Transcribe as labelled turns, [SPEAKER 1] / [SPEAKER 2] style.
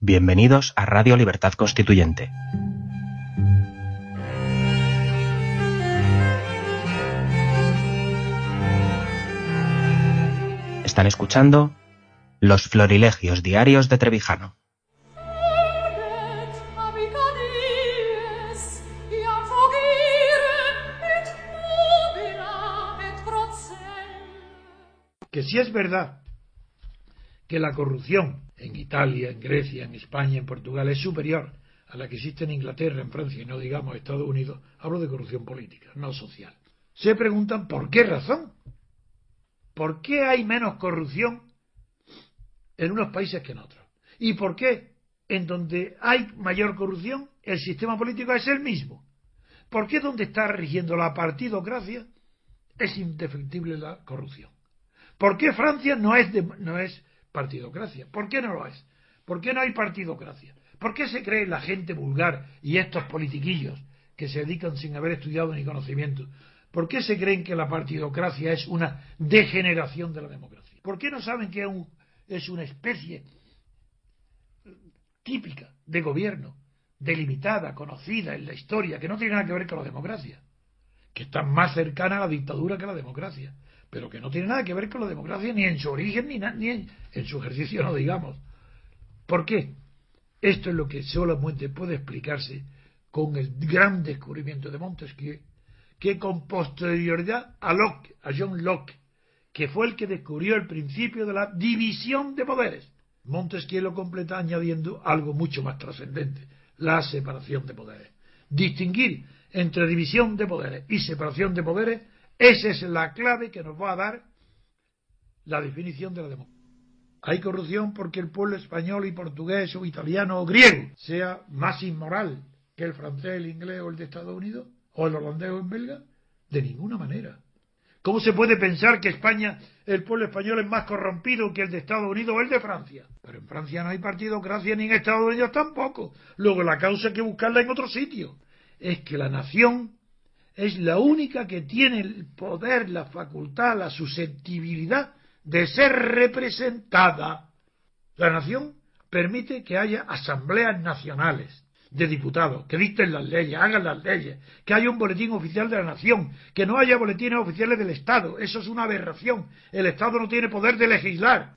[SPEAKER 1] Bienvenidos a Radio Libertad Constituyente. Están escuchando Los Florilegios Diarios de Trevijano.
[SPEAKER 2] Que si es verdad que la corrupción en Italia, en Grecia, en España, en Portugal es superior a la que existe en Inglaterra, en Francia y no digamos Estados Unidos, hablo de corrupción política, no social. Se preguntan por qué razón. ¿Por qué hay menos corrupción en unos países que en otros? ¿Y por qué en donde hay mayor corrupción el sistema político es el mismo? ¿Por qué donde está rigiendo la partidocracia es indefectible la corrupción? ¿Por qué Francia no es, de, no es partidocracia? ¿Por qué no lo es? ¿Por qué no hay partidocracia? ¿Por qué se cree la gente vulgar y estos politiquillos que se dedican sin haber estudiado ni conocimiento? ¿Por qué se creen que la partidocracia es una degeneración de la democracia? ¿Por qué no saben que es una especie típica de gobierno, delimitada, conocida en la historia, que no tiene nada que ver con la democracia, que está más cercana a la dictadura que a la democracia, pero que no tiene nada que ver con la democracia ni en su origen ni, ni en, en, su ejercicio, no digamos. ¿Por qué? Esto es lo que solamente puede explicarse con el gran descubrimiento de Montesquieu que con posterioridad a Locke, a John Locke, que fue el que descubrió el principio de la división de poderes. Montesquieu lo completa añadiendo algo mucho más trascendente, la separación de poderes. Distinguir entre división de poderes y separación de poderes, esa es la clave que nos va a dar la definición de la democracia. Hay corrupción porque el pueblo español y portugués o italiano o griego sea más inmoral que el francés, el inglés o el de Estados Unidos o el holandés o el belga? De ninguna manera. ¿Cómo se puede pensar que España, el pueblo español es más corrompido que el de Estados Unidos o el de Francia? Pero en Francia no hay partidocracia ni en Estados Unidos tampoco. Luego la causa hay que buscarla en otro sitio. Es que la nación es la única que tiene el poder, la facultad, la susceptibilidad de ser representada. La nación permite que haya asambleas nacionales de diputados, que dicten las leyes, hagan las leyes, que haya un boletín oficial de la nación, que no haya boletines oficiales del Estado. Eso es una aberración. El Estado no tiene poder de legislar.